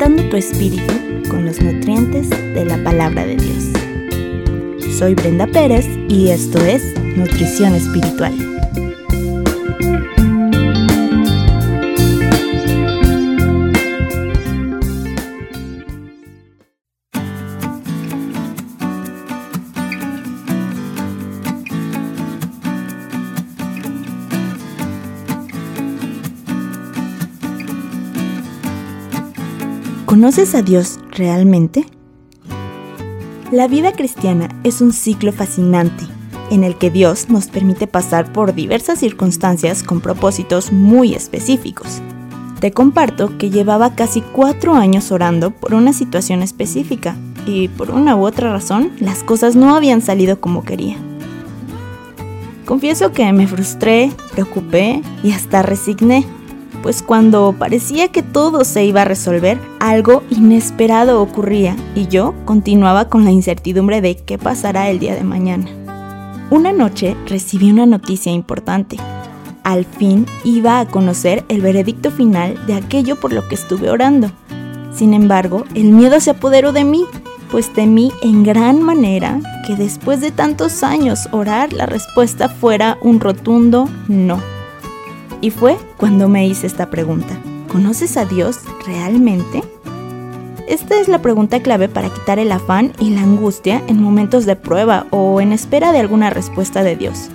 alimentando tu espíritu con los nutrientes de la palabra de Dios. Soy Brenda Pérez y esto es Nutrición Espiritual. ¿Conoces a Dios realmente? La vida cristiana es un ciclo fascinante en el que Dios nos permite pasar por diversas circunstancias con propósitos muy específicos. Te comparto que llevaba casi cuatro años orando por una situación específica y por una u otra razón las cosas no habían salido como quería. Confieso que me frustré, preocupé y hasta resigné pues cuando parecía que todo se iba a resolver, algo inesperado ocurría y yo continuaba con la incertidumbre de qué pasará el día de mañana. Una noche recibí una noticia importante. Al fin iba a conocer el veredicto final de aquello por lo que estuve orando. Sin embargo, el miedo se apoderó de mí, pues temí en gran manera que después de tantos años orar la respuesta fuera un rotundo no. Y fue cuando me hice esta pregunta. ¿Conoces a Dios realmente? Esta es la pregunta clave para quitar el afán y la angustia en momentos de prueba o en espera de alguna respuesta de Dios.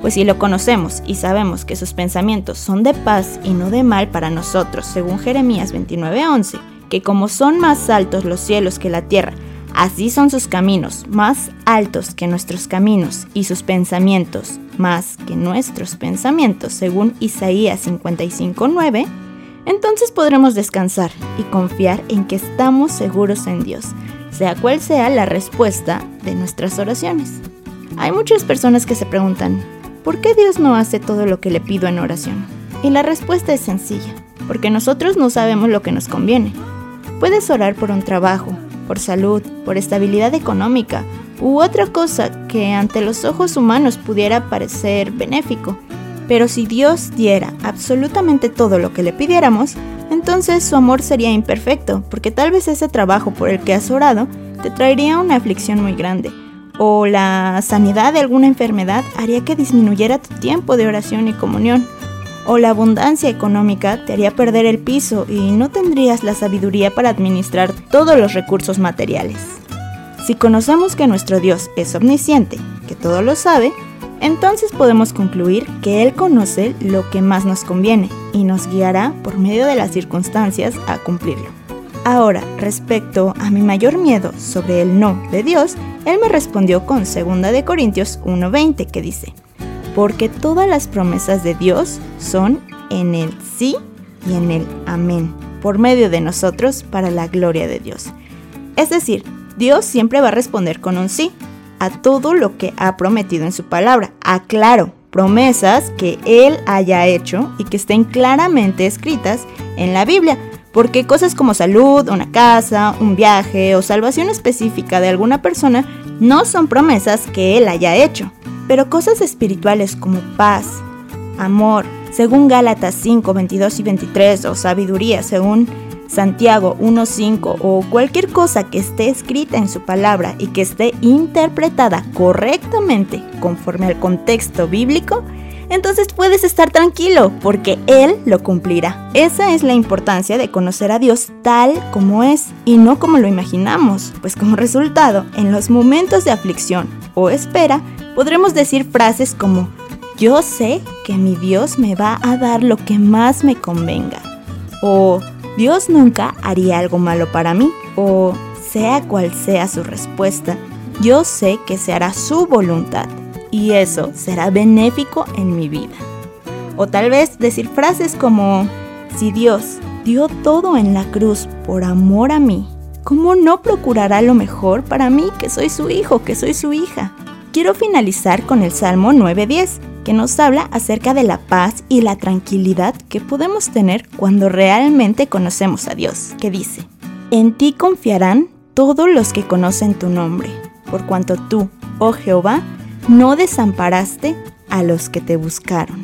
Pues si lo conocemos y sabemos que sus pensamientos son de paz y no de mal para nosotros, según Jeremías 29:11, que como son más altos los cielos que la tierra, Así son sus caminos, más altos que nuestros caminos, y sus pensamientos, más que nuestros pensamientos, según Isaías 55:9, entonces podremos descansar y confiar en que estamos seguros en Dios, sea cual sea la respuesta de nuestras oraciones. Hay muchas personas que se preguntan, ¿por qué Dios no hace todo lo que le pido en oración? Y la respuesta es sencilla, porque nosotros no sabemos lo que nos conviene. Puedes orar por un trabajo, por salud, por estabilidad económica u otra cosa que ante los ojos humanos pudiera parecer benéfico. Pero si Dios diera absolutamente todo lo que le pidiéramos, entonces su amor sería imperfecto, porque tal vez ese trabajo por el que has orado te traería una aflicción muy grande, o la sanidad de alguna enfermedad haría que disminuyera tu tiempo de oración y comunión, o la abundancia económica te haría perder el piso y no tendrías la sabiduría para administrar todos los recursos materiales. Si conocemos que nuestro Dios es omnisciente, que todo lo sabe, entonces podemos concluir que Él conoce lo que más nos conviene y nos guiará por medio de las circunstancias a cumplirlo. Ahora, respecto a mi mayor miedo sobre el no de Dios, Él me respondió con 2 Corintios 1:20 que dice, porque todas las promesas de Dios son en el sí y en el amén, por medio de nosotros para la gloria de Dios. Es decir, Dios siempre va a responder con un sí a todo lo que ha prometido en su palabra. Aclaro, promesas que Él haya hecho y que estén claramente escritas en la Biblia, porque cosas como salud, una casa, un viaje o salvación específica de alguna persona no son promesas que Él haya hecho. Pero cosas espirituales como paz, amor, según Gálatas 5, 22 y 23, o sabiduría, según Santiago 1.5 o cualquier cosa que esté escrita en su palabra y que esté interpretada correctamente conforme al contexto bíblico, entonces puedes estar tranquilo porque Él lo cumplirá. Esa es la importancia de conocer a Dios tal como es y no como lo imaginamos, pues como resultado, en los momentos de aflicción o espera, podremos decir frases como, yo sé que mi Dios me va a dar lo que más me convenga. O Dios nunca haría algo malo para mí. O sea cual sea su respuesta, yo sé que se hará su voluntad y eso será benéfico en mi vida. O tal vez decir frases como, si Dios dio todo en la cruz por amor a mí, ¿cómo no procurará lo mejor para mí que soy su hijo, que soy su hija? Quiero finalizar con el Salmo 9.10, que nos habla acerca de la paz y la tranquilidad que podemos tener cuando realmente conocemos a Dios, que dice, En ti confiarán todos los que conocen tu nombre, por cuanto tú, oh Jehová, no desamparaste a los que te buscaron.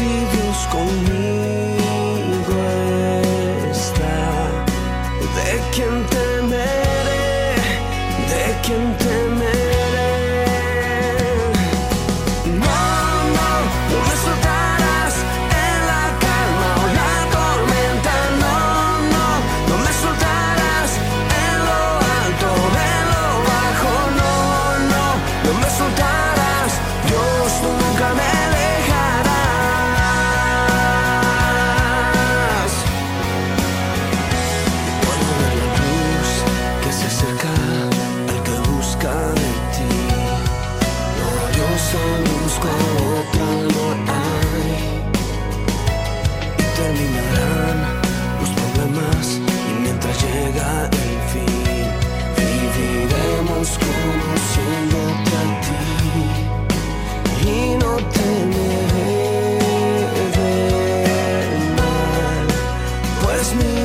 impossíveis com terminarán los problemas y mientras llega el fin, viviremos conociéndote a ti y no temeré del mal, pues mi